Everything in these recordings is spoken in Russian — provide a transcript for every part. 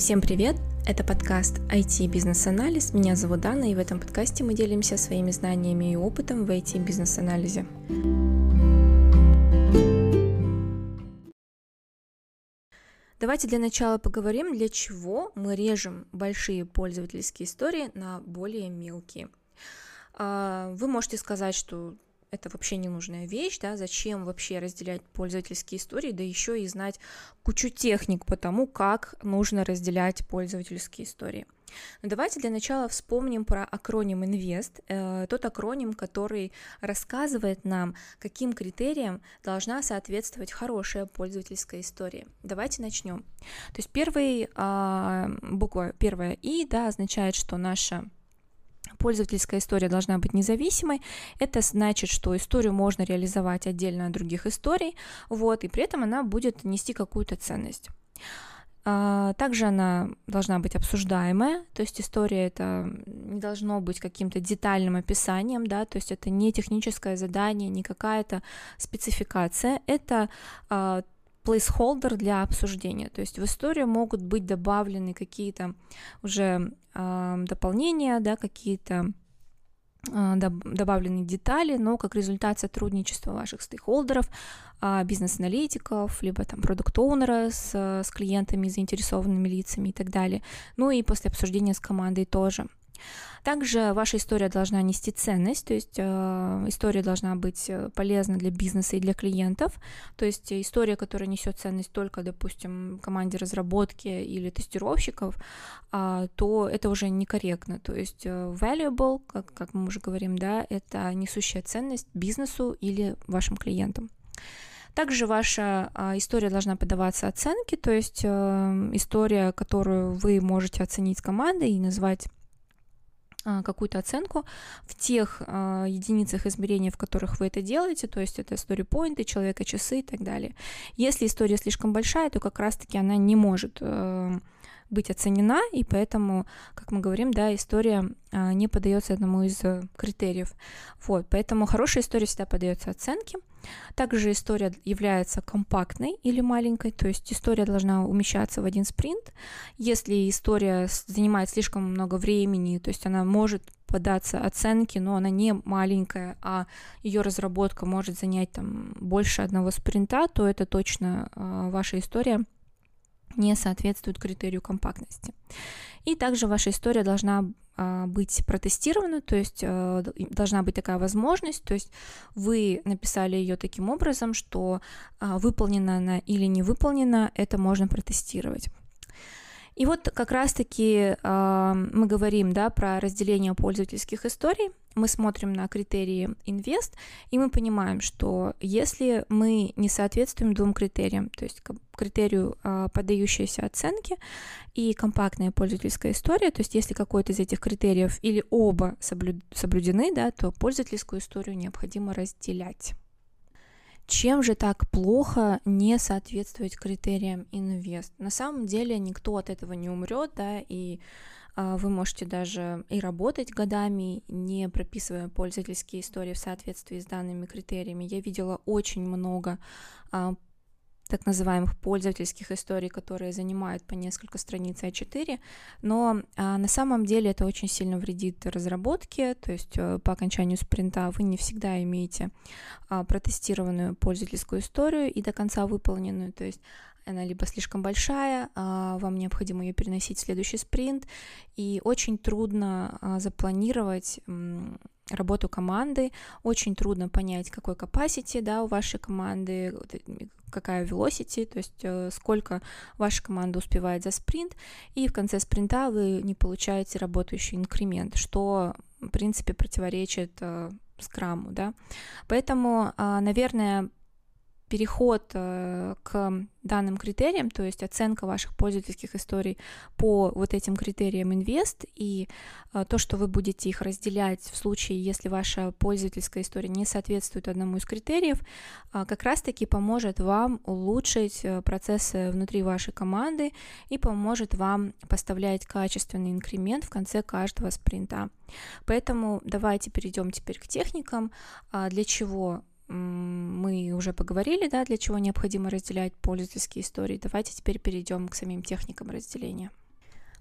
Всем привет! Это подкаст IT бизнес-анализ. Меня зовут Дана, и в этом подкасте мы делимся своими знаниями и опытом в IT бизнес-анализе. Давайте для начала поговорим, для чего мы режем большие пользовательские истории на более мелкие. А, вы можете сказать, что это вообще ненужная вещь, да, зачем вообще разделять пользовательские истории, да еще и знать кучу техник по тому, как нужно разделять пользовательские истории. Но давайте для начала вспомним про акроним INVEST, э, тот акроним, который рассказывает нам, каким критериям должна соответствовать хорошая пользовательская история. Давайте начнем. То есть первый, э, буква первая И, да, означает, что наша пользовательская история должна быть независимой. Это значит, что историю можно реализовать отдельно от других историй, вот, и при этом она будет нести какую-то ценность. А, также она должна быть обсуждаемая, то есть история это не должно быть каким-то детальным описанием, да, то есть это не техническое задание, не какая-то спецификация, это а, placeholder для обсуждения. То есть в историю могут быть добавлены какие-то уже э, дополнения, да, какие-то э, добавлены детали, но как результат сотрудничества ваших стейкхолдеров, э, бизнес-аналитиков, либо там продукт-оунера с, с клиентами, заинтересованными лицами и так далее. Ну и после обсуждения с командой тоже. Также ваша история должна нести ценность, то есть э, история должна быть э, полезна для бизнеса и для клиентов, то есть история, которая несет ценность только, допустим, команде разработки или тестировщиков, э, то это уже некорректно, то есть э, valuable, как, как мы уже говорим, да, это несущая ценность бизнесу или вашим клиентам. Также ваша а, история должна подаваться оценке, то есть э, история, которую вы можете оценить командой и назвать какую-то оценку в тех э, единицах измерения, в которых вы это делаете, то есть это story человека часы и так далее. Если история слишком большая, то как раз-таки она не может э, быть оценена, и поэтому, как мы говорим, да, история а, не поддается одному из э, критериев. Вот, поэтому хорошая история всегда поддается оценке. Также история является компактной или маленькой, то есть история должна умещаться в один спринт. Если история занимает слишком много времени, то есть она может податься оценке, но она не маленькая, а ее разработка может занять там больше одного спринта, то это точно э, ваша история не соответствует критерию компактности. И также ваша история должна а, быть протестирована, то есть а, должна быть такая возможность, то есть вы написали ее таким образом, что а, выполнена она или не выполнена, это можно протестировать. И вот как раз-таки э, мы говорим да, про разделение пользовательских историй, мы смотрим на критерии инвест, и мы понимаем, что если мы не соответствуем двум критериям, то есть критерию э, поддающейся оценки и компактная пользовательская история, то есть если какой-то из этих критериев или оба соблюдены, да, то пользовательскую историю необходимо разделять. Чем же так плохо не соответствовать критериям инвест? На самом деле никто от этого не умрет, да, и а, вы можете даже и работать годами, не прописывая пользовательские истории в соответствии с данными критериями. Я видела очень много а, так называемых пользовательских историй, которые занимают по несколько страниц А4, но а, на самом деле это очень сильно вредит разработке, то есть а, по окончанию спринта вы не всегда имеете а, протестированную пользовательскую историю и до конца выполненную, то есть она либо слишком большая, а, вам необходимо ее переносить в следующий спринт, и очень трудно а, запланировать работу команды, очень трудно понять, какой capacity да, у вашей команды, какая velocity, то есть э, сколько ваша команда успевает за спринт, и в конце спринта вы не получаете работающий инкремент, что, в принципе, противоречит э, скраму, да. Поэтому, а, наверное, переход э, к данным критериям, то есть оценка ваших пользовательских историй по вот этим критериям инвест и э, то, что вы будете их разделять в случае, если ваша пользовательская история не соответствует одному из критериев, э, как раз-таки поможет вам улучшить процессы внутри вашей команды и поможет вам поставлять качественный инкремент в конце каждого спринта. Поэтому давайте перейдем теперь к техникам, для чего мы уже поговорили, да, для чего необходимо разделять пользовательские истории. Давайте теперь перейдем к самим техникам разделения.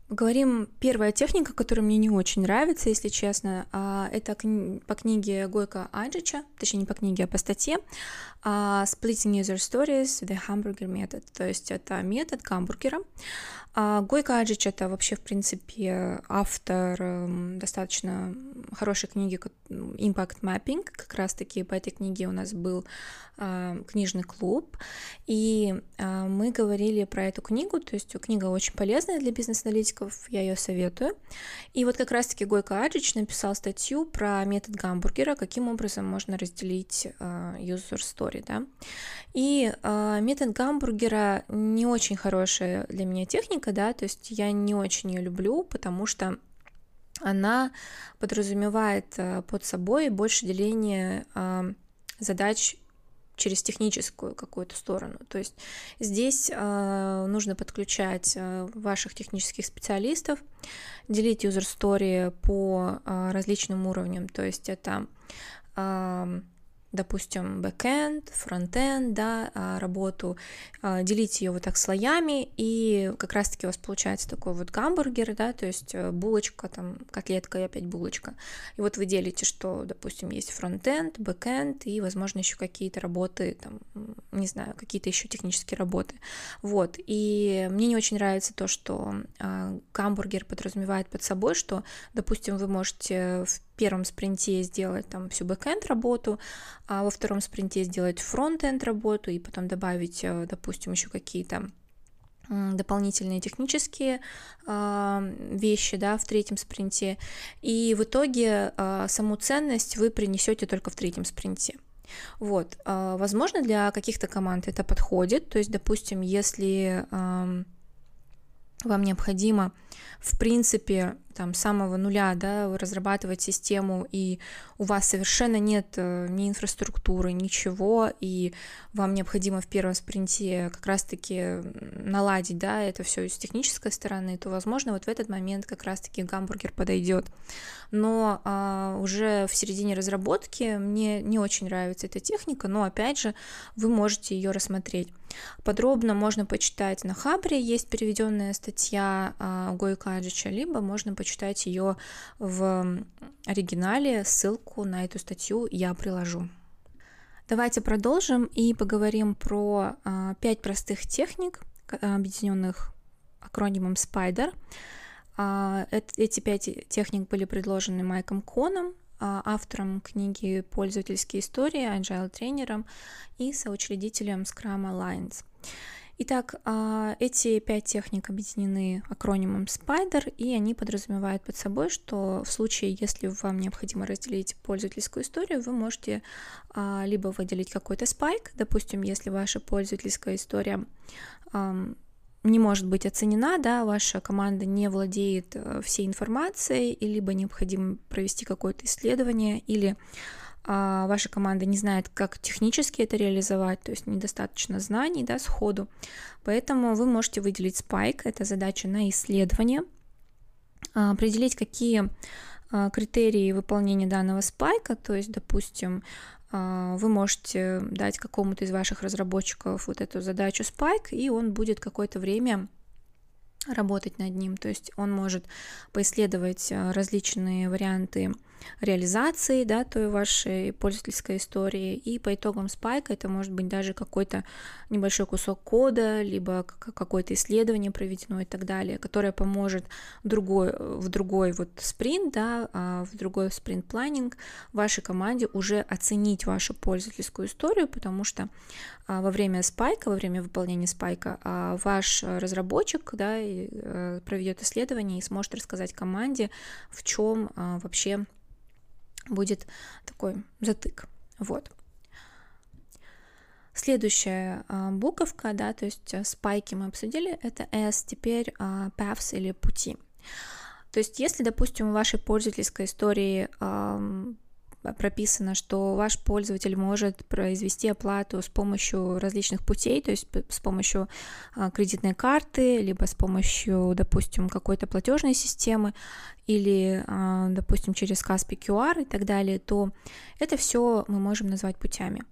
Говорим, первая техника, которая мне не очень нравится, если честно, а, это по книге Гойка Аджича, точнее не по книге, а по статье а, Splitting User Stories the Hamburger Method, то есть это метод гамбургера. А, Гойка Аджич это вообще, в принципе, автор эм, достаточно хорошей книги Impact Mapping, как раз-таки по этой книге у нас был книжный клуб, и мы говорили про эту книгу, то есть книга очень полезная для бизнес-аналитиков, подписчиков, я ее советую. И вот как раз-таки Гойко Аджич написал статью про метод гамбургера, каким образом можно разделить uh, user story, да. И uh, метод гамбургера не очень хорошая для меня техника, да, то есть я не очень ее люблю, потому что она подразумевает uh, под собой больше деления задач через техническую какую-то сторону. То есть здесь э, нужно подключать э, ваших технических специалистов, делить user story по э, различным уровням. То есть это э, допустим, бэкэнд, фронтенд, да, а, работу, а, делить ее вот так слоями, и как раз-таки у вас получается такой вот гамбургер, да, то есть э, булочка, там, котлетка и опять булочка. И вот вы делите, что, допустим, есть frontend, backend и, возможно, еще какие-то работы, там, не знаю, какие-то еще технические работы. Вот, и мне не очень нравится то, что а, гамбургер подразумевает под собой, что, допустим, вы можете в первом спринте сделать там всю backend работу, а во втором спринте сделать frontend работу и потом добавить, э, допустим, еще какие-то дополнительные технические э, вещи да, в третьем спринте. И в итоге э, саму ценность вы принесете только в третьем спринте. Вот, э, возможно, для каких-то команд это подходит. То есть, допустим, если вам необходимо, в принципе, там, с самого нуля, да, разрабатывать систему, и у вас совершенно нет э, ни инфраструктуры, ничего, и вам необходимо в первом спринте как раз-таки наладить, да, это все с технической стороны, то, возможно, вот в этот момент как раз-таки гамбургер подойдет. Но а, уже в середине разработки мне не очень нравится эта техника, но, опять же, вы можете ее рассмотреть. Подробно можно почитать на Хабре, есть переведенная статья а, Гой Каджича, либо можно почитать почитать ее в оригинале. Ссылку на эту статью я приложу. Давайте продолжим и поговорим про а, пять простых техник, объединенных акронимом SPIDER. А, эти пять техник были предложены Майком Коном, а, автором книги «Пользовательские истории», agile тренером и соучредителем Scrum Alliance. Итак, а, эти пять техник объединены акронимом SPIDER, и они подразумевают под собой, что в случае, если вам необходимо разделить пользовательскую историю, вы можете а, либо выделить какой-то спайк, допустим, если ваша пользовательская история не может быть оценена, да, ваша команда не владеет э, всей информацией, и либо необходимо провести какое-то исследование, или а ваша команда не знает, как технически это реализовать, то есть недостаточно знаний, да, сходу. Поэтому вы можете выделить спайк, это задача на исследование, а, определить, какие а, критерии выполнения данного спайка, то есть, допустим, а, вы можете дать какому-то из ваших разработчиков вот эту задачу спайк, и он будет какое-то время работать над ним, то есть он может поисследовать различные варианты реализации, да, той вашей пользовательской истории, и по итогам спайка это может быть даже какой-то небольшой кусок кода, либо какое-то исследование проведено и так далее, которое поможет другой, в другой вот спринт, да, а в другой спринт-планинг вашей команде уже оценить вашу пользовательскую историю, потому что а, во время спайка, во время выполнения спайка а, ваш разработчик, да, э, проведет исследование и сможет рассказать команде, в чем вообще будет такой затык. Вот. Следующая а, буковка, да, то есть спайки мы обсудили, это S, теперь paths или пути. То есть, если, допустим, в вашей пользовательской истории прописано, что ваш пользователь может произвести оплату с помощью различных путей, то есть с помощью а, кредитной карты, либо с помощью, допустим, какой-то платежной системы, или, а, допустим, через Каспи QR и так далее, то это все мы можем назвать путями.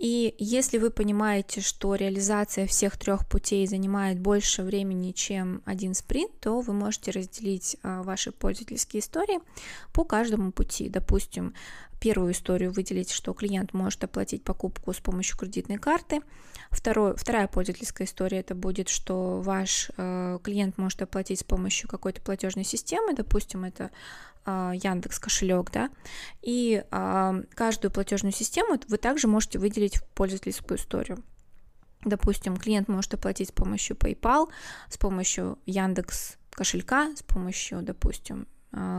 И если вы понимаете, что реализация всех трех путей занимает больше времени, чем один спринт, то вы можете разделить а, ваши пользовательские истории по каждому пути. Допустим, первую историю выделить, что клиент может оплатить покупку с помощью кредитной карты. Второе, вторая пользовательская история это будет, что ваш э, клиент может оплатить с помощью какой-то платежной системы, допустим, это э, Яндекс кошелек, да, и э, каждую платежную систему вы также можете выделить в пользовательскую историю. Допустим, клиент может оплатить с помощью PayPal, с помощью Яндекс кошелька, с помощью, допустим,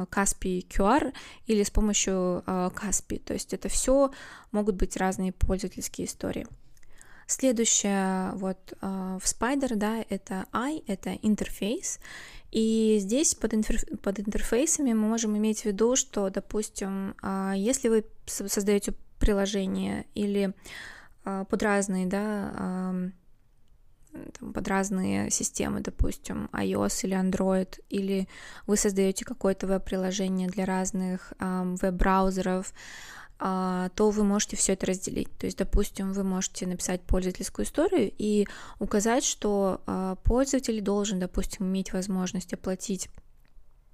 Каспи QR или с помощью Каспи. То есть это все могут быть разные пользовательские истории. Следующее вот в Spider, да, это I, это интерфейс. И здесь под, интерф... под интерфейсами мы можем иметь в виду, что, допустим, если вы создаете приложение или под разные, да, там, под разные системы, допустим, iOS или Android, или вы создаете какое-то веб-приложение для разных э, веб-браузеров, э, то вы можете все это разделить. То есть, допустим, вы можете написать пользовательскую историю и указать, что э, пользователь должен, допустим, иметь возможность оплатить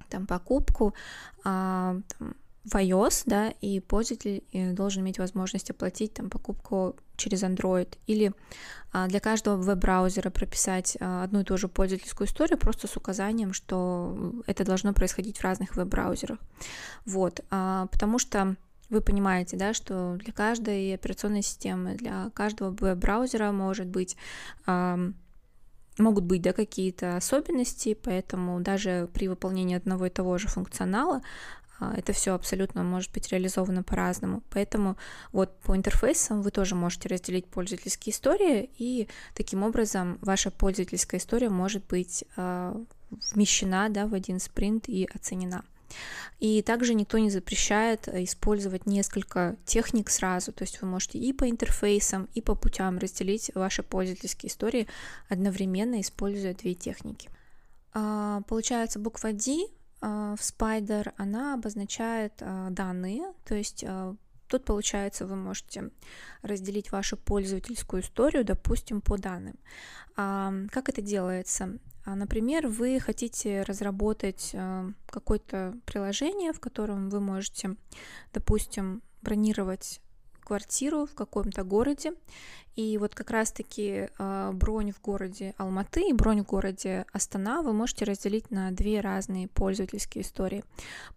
там покупку, э, там, в iOS, да, и пользователь э, должен иметь возможность оплатить там покупку через Android или а, для каждого веб-браузера прописать а, одну и ту же пользовательскую историю просто с указанием, что это должно происходить в разных веб-браузерах. Вот, а, потому что вы понимаете, да, что для каждой операционной системы, для каждого веб-браузера может быть могут быть да, какие-то особенности, поэтому даже при выполнении одного и того же функционала это все абсолютно может быть реализовано по-разному. Поэтому вот по интерфейсам вы тоже можете разделить пользовательские истории, и таким образом ваша пользовательская история может быть а, вмещена да, в один спринт и оценена. И также никто не запрещает использовать несколько техник сразу, то есть вы можете и по интерфейсам, и по путям разделить ваши пользовательские истории одновременно, используя две техники. А, получается, буква D а, в Spider, она обозначает а, данные, то есть а, Тут, получается, вы можете разделить вашу пользовательскую историю, допустим, по данным. Как это делается? Например, вы хотите разработать какое-то приложение, в котором вы можете, допустим, бронировать квартиру в каком-то городе, и вот как раз-таки э, бронь в городе Алматы и бронь в городе Астана вы можете разделить на две разные пользовательские истории,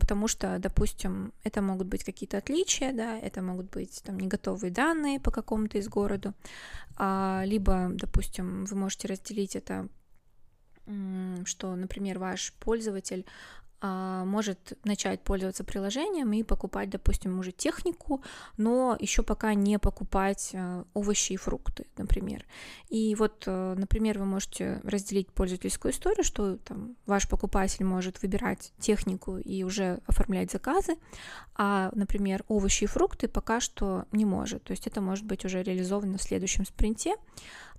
потому что, допустим, это могут быть какие-то отличия, да, это могут быть там не готовые данные по какому-то из городу, а, либо, допустим, вы можете разделить это что, например, ваш пользователь а, может начать пользоваться приложением и покупать, допустим, уже технику, но еще пока не покупать а, овощи и фрукты, например. И вот, э, например, вы можете разделить пользовательскую историю, что там ваш покупатель может выбирать технику и уже оформлять заказы, а, например, овощи и фрукты пока что не может. То есть это может быть уже реализовано в следующем спринте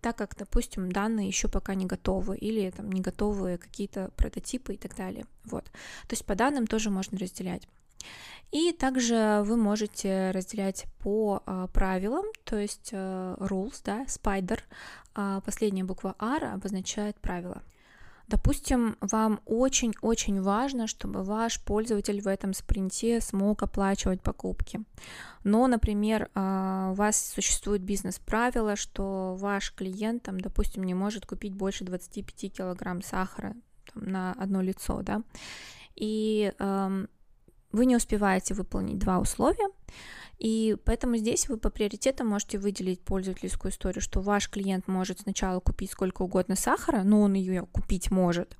так как, допустим, данные еще пока не готовы или там не готовы какие-то прототипы и так далее. Вот. То есть по данным тоже можно разделять. И также вы можете разделять по а, правилам, то есть а, rules, да, spider, а, последняя буква R обозначает правила. Допустим, вам очень-очень важно, чтобы ваш пользователь в этом спринте смог оплачивать покупки. Но, например, а, у вас существует бизнес-правило, что ваш клиент, там, допустим, не может купить больше 25 килограмм сахара там, на одно лицо, да, и вы не успеваете выполнить два условия, и поэтому здесь вы по приоритетам можете выделить пользовательскую историю, что ваш клиент может сначала купить сколько угодно сахара, но он ее купить может,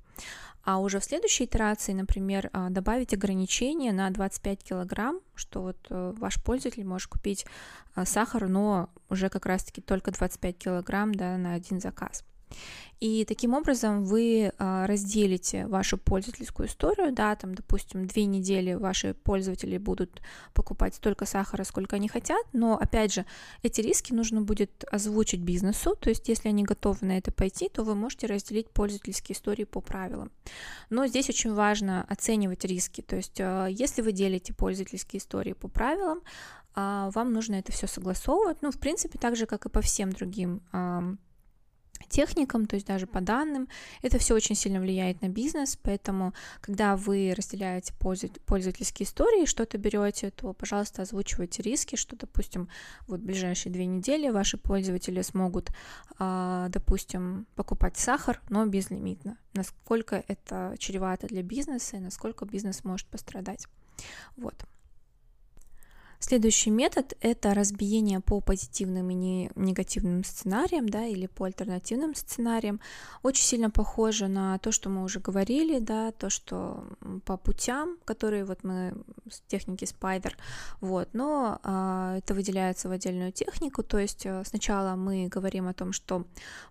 а уже в следующей итерации, например, а, добавить ограничение на 25 килограмм, что вот э, ваш пользователь может купить а, сахар, но уже как раз-таки только 25 килограмм да, на один заказ. И таким образом вы а, разделите вашу пользовательскую историю, да, там, допустим, две недели ваши пользователи будут покупать столько сахара, сколько они хотят, но, опять же, эти риски нужно будет озвучить бизнесу, то есть если они готовы на это пойти, то вы можете разделить пользовательские истории по правилам. Но здесь очень важно оценивать риски, то есть а, если вы делите пользовательские истории по правилам, а, вам нужно это все согласовывать, ну, в принципе, так же, как и по всем другим техникам, то есть даже по данным. Это все очень сильно влияет на бизнес, поэтому, когда вы разделяете пользовательские истории, что-то берете, то, пожалуйста, озвучивайте риски, что, допустим, вот в ближайшие две недели ваши пользователи смогут, а, допустим, покупать сахар, но безлимитно. Насколько это чревато для бизнеса и насколько бизнес может пострадать. Вот. Следующий метод — это разбиение по позитивным и негативным сценариям, да, или по альтернативным сценариям. Очень сильно похоже на то, что мы уже говорили, да, то, что по путям, которые вот мы с техники Spider, вот, но а, это выделяется в отдельную технику, то есть а, сначала мы говорим о том, что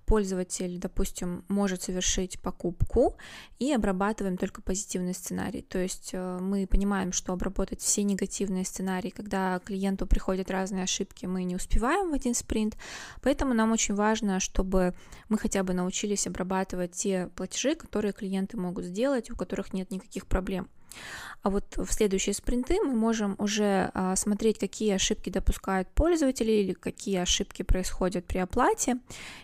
пользователь, допустим, может совершить покупку и обрабатываем только позитивный сценарий, то есть а, мы понимаем, что обработать все негативные сценарии, когда клиенту приходят разные ошибки, мы не успеваем в один спринт, поэтому нам очень важно, чтобы мы хотя бы научились обрабатывать те платежи, которые клиенты могут сделать, у которых нет никаких проблем. А вот в следующие спринты мы можем уже а, смотреть, какие ошибки допускают пользователи или какие ошибки происходят при оплате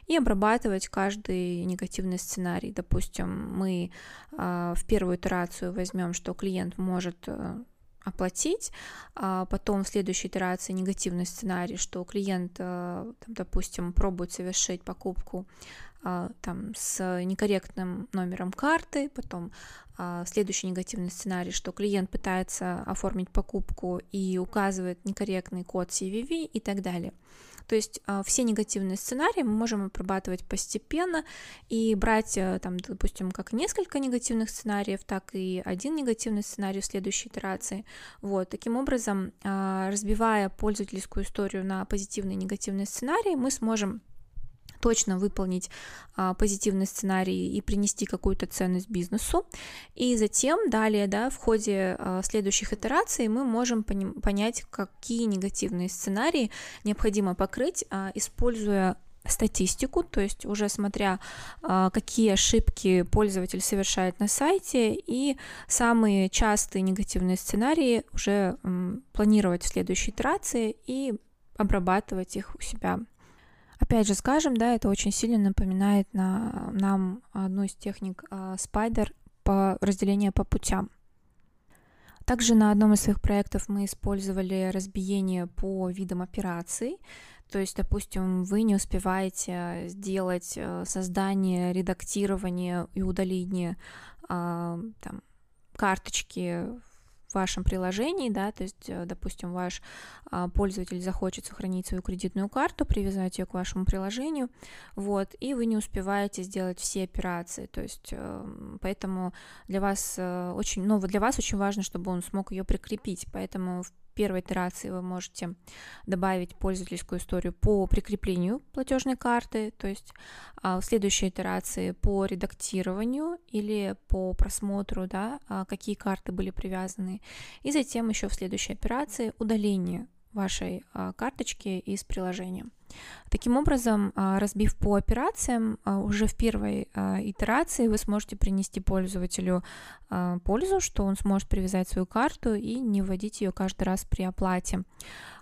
и обрабатывать каждый негативный сценарий. Допустим, мы а, в первую итерацию возьмем, что клиент может а, оплатить, а потом в следующей итерации негативный сценарий, что клиент, э, там, допустим, пробует совершить покупку а, там, с некорректным номером карты, потом а, следующий негативный сценарий, что клиент пытается оформить покупку и указывает некорректный код CVV и так далее. То есть а, все негативные сценарии мы можем обрабатывать постепенно и брать, э, там, допустим, как несколько негативных сценариев, так и один негативный сценарий в следующей итерации. Вот, таким образом, разбивая пользовательскую историю на позитивные и негативные сценарии, мы сможем точно выполнить а, позитивный сценарий и принести какую-то ценность бизнесу. И затем далее, да, в ходе а, следующих итераций мы можем пони- понять, какие негативные сценарии необходимо покрыть, а, используя статистику, то есть уже смотря, а, какие ошибки пользователь совершает на сайте, и самые частые негативные сценарии уже планировать в следующей итерации и обрабатывать их у себя Опять же скажем, да, это очень сильно напоминает на, нам одну из техник uh, Spider по разделению по путям. Также на одном из своих проектов мы использовали разбиение по видам операций. То есть, допустим, вы не успеваете сделать э, создание, редактирование и удаление а, там, карточки в вашем приложении, да, то есть, э, допустим, ваш а, пользователь захочет сохранить свою кредитную карту, привязать ее к вашему приложению, вот, и вы не успеваете сделать все операции, то есть, э, поэтому для вас э, очень, ну, для вас очень важно, чтобы он смог ее прикрепить, поэтому в первой итерации вы можете добавить пользовательскую историю по прикреплению платежной карты, то есть а, в следующей итерации по редактированию или по просмотру, да, а, какие карты были привязаны, и затем еще в следующей операции удаление вашей а, карточки из приложения. Таким образом, а, разбив по операциям, а, уже в первой а, итерации вы сможете принести пользователю пользу, что он сможет привязать свою карту и не вводить ее каждый раз при оплате.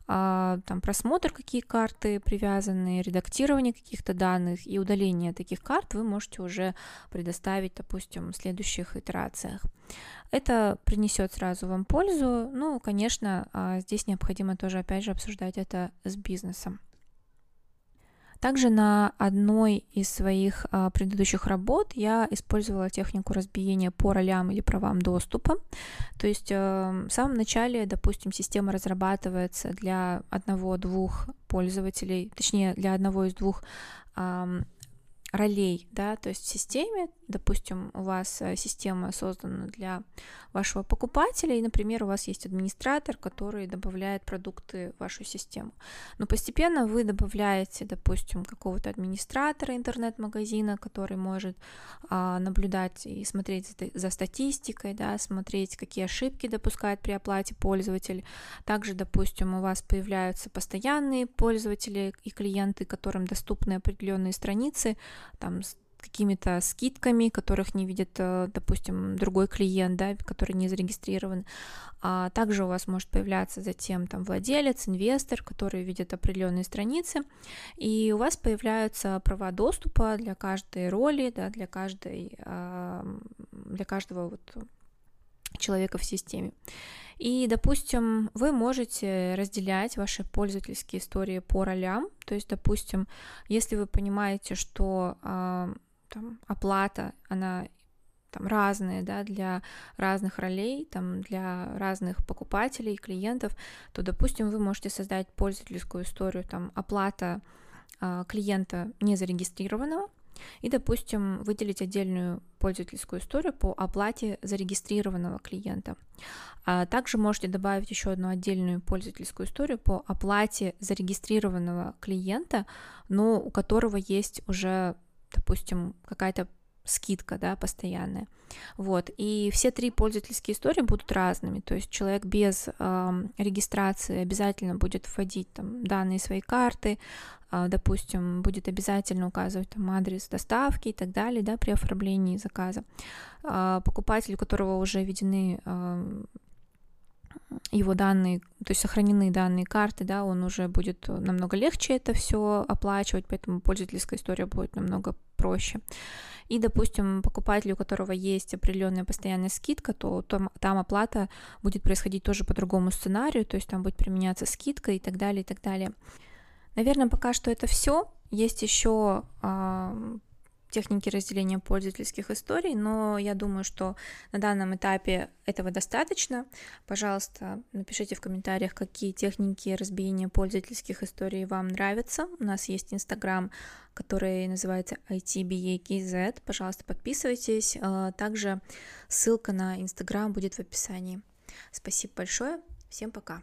Там просмотр, какие карты привязаны, редактирование каких-то данных и удаление таких карт вы можете уже предоставить, допустим, в следующих итерациях. Это принесет сразу вам пользу. Ну, конечно, здесь необходимо тоже, опять же, обсуждать это с бизнесом. Также на одной из своих а, предыдущих работ я использовала технику разбиения по ролям или правам доступа. То есть э, в самом начале, допустим, система разрабатывается для одного-двух пользователей, точнее для одного из двух ролей, да, то есть в системе допустим, у вас э, система создана для вашего покупателя, и, например, у вас есть администратор, который добавляет продукты в вашу систему. Но постепенно вы добавляете, допустим, какого-то администратора интернет-магазина, который может а, наблюдать и смотреть за, за статистикой, да, смотреть, какие ошибки допускает при оплате пользователь. Также, допустим, у вас появляются постоянные пользователи и клиенты, которым доступны определенные страницы, там какими-то скидками, которых не видит, э, допустим, другой клиент, да, который не зарегистрирован. А также у вас может появляться затем там владелец, инвестор, который видит определенные страницы, и у вас появляются права доступа для каждой роли, да, для каждой, для каждого вот человека в системе. И, допустим, вы можете разделять ваши пользовательские истории по ролям. То есть, допустим, если вы понимаете, что там, оплата, она там разная, да, для разных ролей, там, для разных покупателей, клиентов, то, допустим, вы можете создать пользовательскую историю, там, оплата э, клиента незарегистрированного, и, допустим, выделить отдельную пользовательскую историю по оплате зарегистрированного клиента. А также можете добавить еще одну отдельную пользовательскую историю по оплате зарегистрированного клиента, но у которого есть уже допустим, какая-то скидка, да, постоянная. Вот, и все три пользовательские истории будут разными, то есть человек без э, регистрации обязательно будет вводить там данные своей карты, э, допустим, будет обязательно указывать там адрес доставки и так далее, да, при оформлении заказа. Э, покупатель, у которого уже введены э, его данные, то есть сохранены данные карты, да, он уже будет намного легче это все оплачивать, поэтому пользовательская история будет намного проще. И, допустим, покупатель, у которого есть определенная постоянная скидка, то там, там оплата будет происходить тоже по другому сценарию, то есть там будет применяться скидка и так далее, и так далее. Наверное, пока что это все. Есть еще техники разделения пользовательских историй, но я думаю, что на данном этапе этого достаточно. Пожалуйста, напишите в комментариях, какие техники разбиения пользовательских историй вам нравятся. У нас есть Инстаграм, который называется ITBAKZ. Пожалуйста, подписывайтесь. А, также ссылка на Инстаграм будет в описании. Спасибо большое. Всем пока.